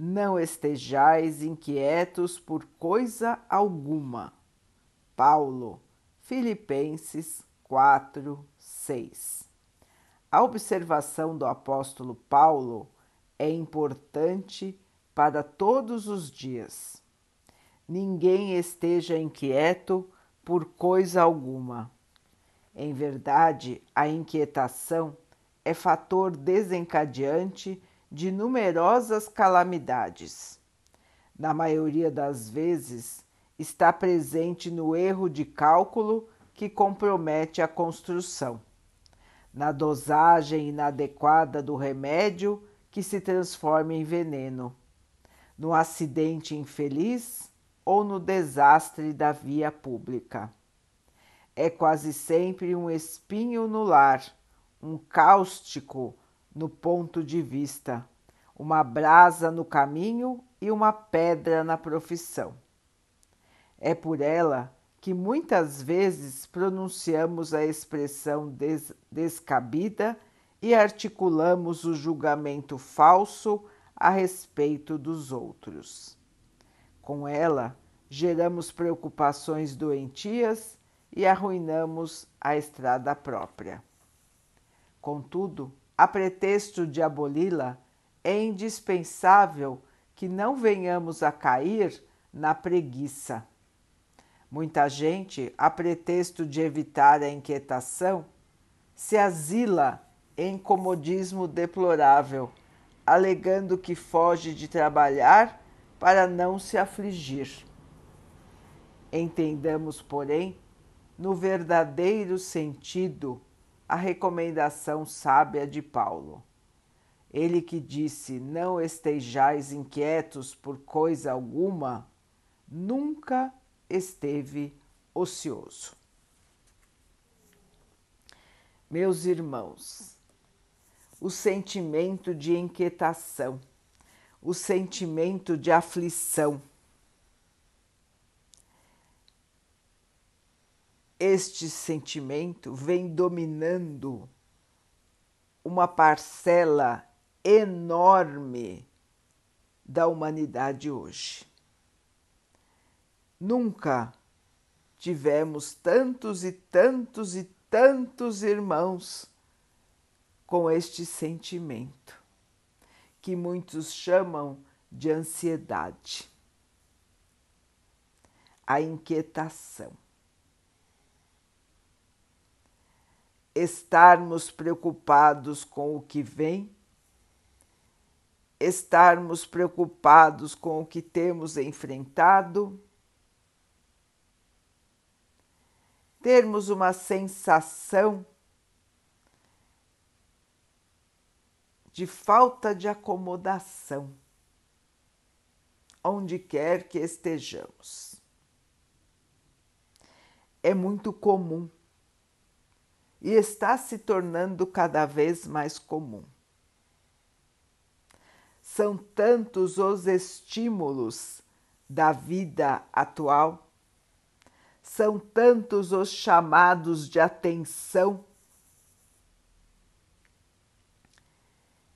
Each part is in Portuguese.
Não estejais inquietos por coisa alguma. Paulo, Filipenses 4, 6. A observação do apóstolo Paulo é importante para todos os dias. Ninguém esteja inquieto por coisa alguma. Em verdade, a inquietação é fator desencadeante de numerosas calamidades. Na maioria das vezes, está presente no erro de cálculo que compromete a construção, na dosagem inadequada do remédio que se transforma em veneno, no acidente infeliz ou no desastre da via pública. É quase sempre um espinho no lar, um cáustico no ponto de vista, uma brasa no caminho e uma pedra na profissão. É por ela que muitas vezes pronunciamos a expressão des descabida e articulamos o julgamento falso a respeito dos outros. Com ela, geramos preocupações doentias e arruinamos a estrada própria. Contudo, a pretexto de aboli-la, é indispensável que não venhamos a cair na preguiça. Muita gente, a pretexto de evitar a inquietação, se asila em comodismo deplorável, alegando que foge de trabalhar para não se afligir. Entendamos, porém, no verdadeiro sentido a recomendação sábia de Paulo. Ele que disse: Não estejais inquietos por coisa alguma, nunca esteve ocioso. Meus irmãos, o sentimento de inquietação, o sentimento de aflição, este sentimento vem dominando uma parcela enorme da humanidade hoje. Nunca tivemos tantos e tantos e tantos irmãos com este sentimento, que muitos chamam de ansiedade, a inquietação. Estarmos preocupados com o que vem, estarmos preocupados com o que temos enfrentado, termos uma sensação de falta de acomodação, onde quer que estejamos. É muito comum e está se tornando cada vez mais comum. São tantos os estímulos da vida atual, são tantos os chamados de atenção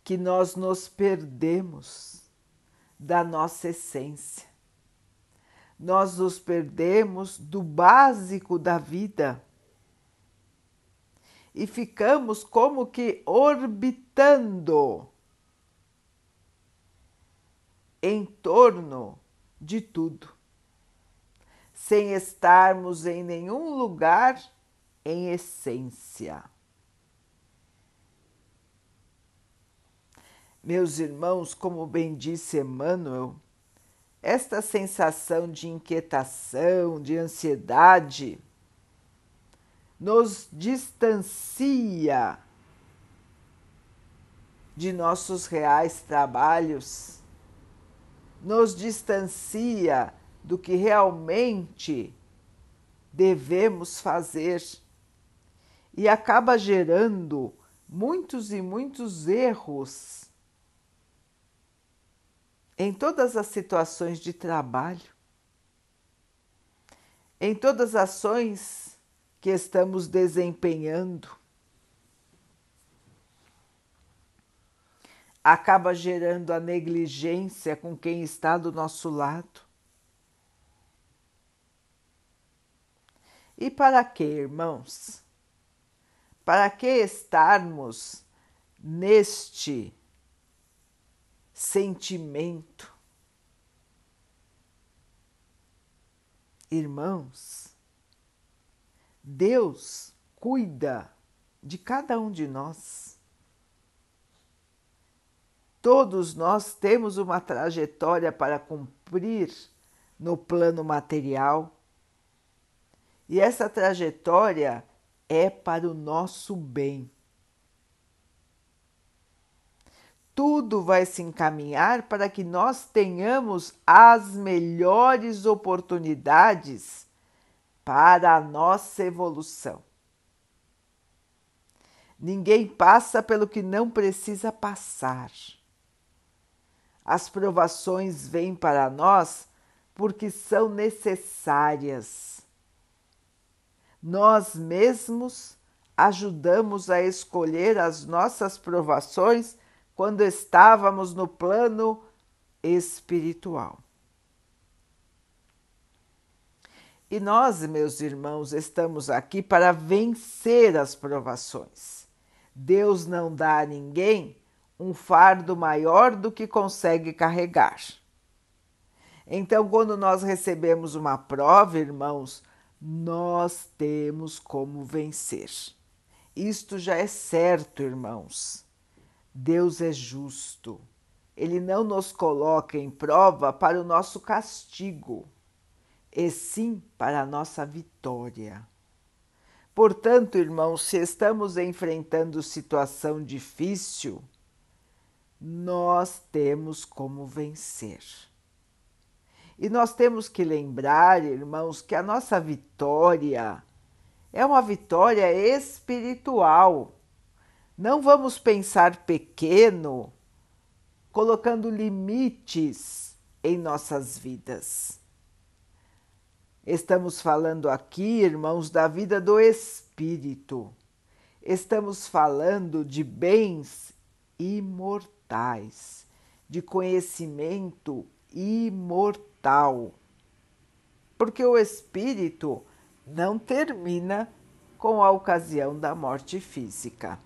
que nós nos perdemos da nossa essência. Nós nos perdemos do básico da vida e ficamos como que orbitando em torno de tudo, sem estarmos em nenhum lugar em essência. Meus irmãos, como bem disse Emmanuel, esta sensação de inquietação, de ansiedade, nos distancia de nossos reais trabalhos, nos distancia do que realmente devemos fazer e acaba gerando muitos e muitos erros em todas as situações de trabalho, em todas as ações que estamos desempenhando. Acaba gerando a negligência com quem está do nosso lado. E para que, irmãos? Para que estarmos neste sentimento? Irmãos, Deus cuida de cada um de nós. Todos nós temos uma trajetória para cumprir no plano material. E essa trajetória é para o nosso bem. Tudo vai se encaminhar para que nós tenhamos as melhores oportunidades para a nossa evolução. Ninguém passa pelo que não precisa passar. As provações vêm para nós porque são necessárias nós mesmos ajudamos a escolher as nossas provações quando estávamos no plano espiritual. E nós, meus irmãos, estamos aqui para vencer as provações. Deus não dá a ninguém um fardo maior do que consegue carregar. Então, quando nós recebemos uma prova, irmãos, nós temos como vencer. Isto já é certo, irmãos. Deus é justo. Ele não nos coloca em prova para o nosso castigo, e sim para a nossa vitória. Portanto, irmãos, se estamos enfrentando situação difícil, nós temos como vencer. E nós temos que lembrar, irmãos, que a nossa vitória é uma vitória espiritual. Não vamos pensar pequeno, colocando limites em nossas vidas. Estamos falando aqui, irmãos, da vida do espírito. Estamos falando de bens imortais, de conhecimento imortal mortal, porque o espírito não termina com a ocasião da morte física.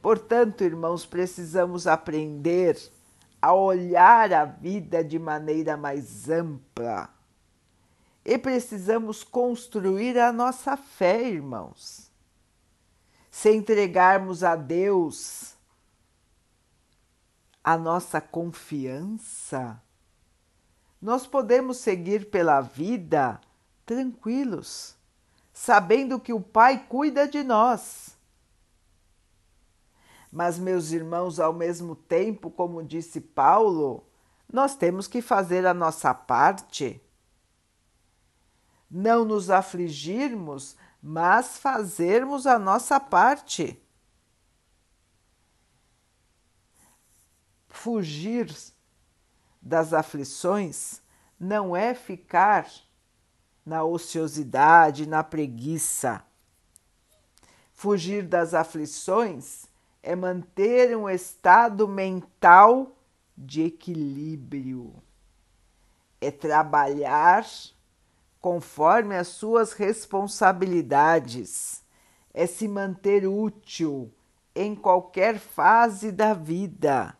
Portanto, irmãos, precisamos aprender a olhar a vida de maneira mais ampla e precisamos construir a nossa fé, irmãos. Se entregarmos a Deus a nossa confiança, nós podemos seguir pela vida tranquilos, sabendo que o Pai cuida de nós. Mas, meus irmãos, ao mesmo tempo, como disse Paulo, nós temos que fazer a nossa parte. Não nos afligirmos, mas fazermos a nossa parte. Fugir das aflições não é ficar na ociosidade, na preguiça. Fugir das aflições é manter um estado mental de equilíbrio. É trabalhar conforme as suas responsabilidades. É se manter útil em qualquer fase da vida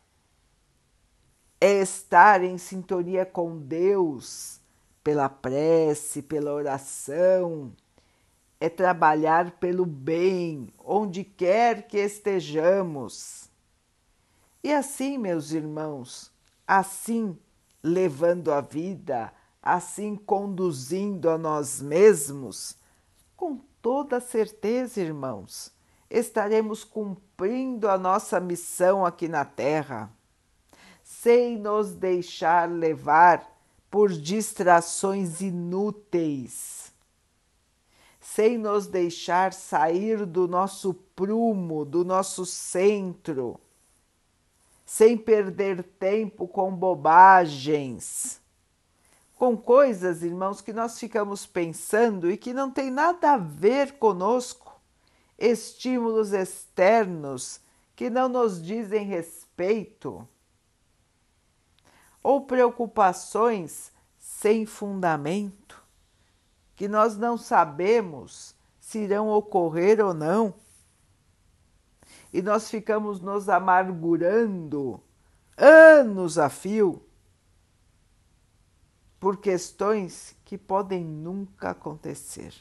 é estar em sintonia com Deus pela prece, pela oração, é trabalhar pelo bem onde quer que estejamos. E assim, meus irmãos, assim levando a vida, assim conduzindo a nós mesmos, com toda certeza, irmãos, estaremos cumprindo a nossa missão aqui na Terra sem nos deixar levar por distrações inúteis, sem nos deixar sair do nosso prumo, do nosso centro, sem perder tempo com bobagens, com coisas, irmãos, que nós ficamos pensando e que não tem nada a ver conosco, estímulos externos que não nos dizem respeito ou preocupações sem fundamento, que nós não sabemos se irão ocorrer ou não. E nós ficamos nos amargurando anos a fio por questões que podem nunca acontecer.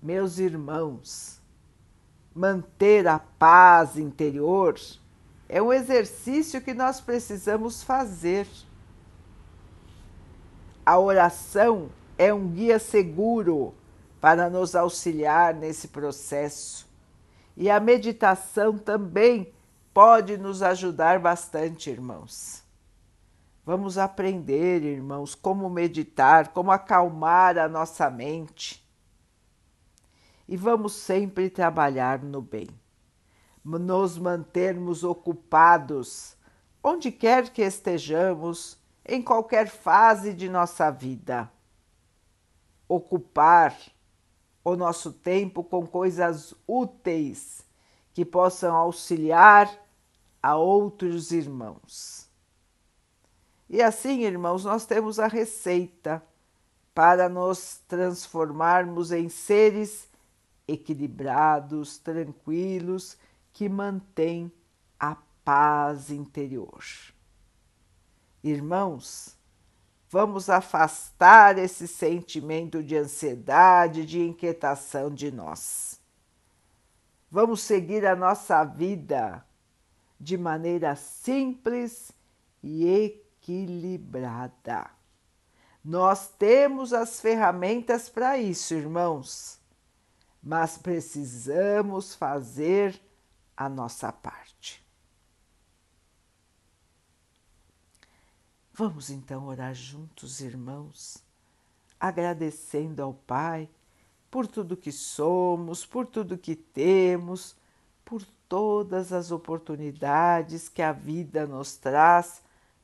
Meus irmãos, manter a paz interior é um exercício que nós precisamos fazer. A oração é um guia seguro para nos auxiliar nesse processo. E a meditação também pode nos ajudar bastante, irmãos. Vamos aprender, irmãos, como meditar, como acalmar a nossa mente. E vamos sempre trabalhar no bem nos mantermos ocupados, onde quer que estejamos, em qualquer fase de nossa vida. Ocupar o nosso tempo com coisas úteis que possam auxiliar a outros irmãos. E assim, irmãos, nós temos a receita para nos transformarmos em seres equilibrados, tranquilos que mantém a paz interior. Irmãos, vamos afastar esse sentimento de ansiedade, de inquietação de nós. Vamos seguir a nossa vida de maneira simples e equilibrada. Nós temos as ferramentas para isso, irmãos, mas precisamos fazer a nossa parte. Vamos então orar juntos, irmãos, agradecendo ao Pai por tudo que somos, por tudo que temos, por todas as oportunidades que a vida nos traz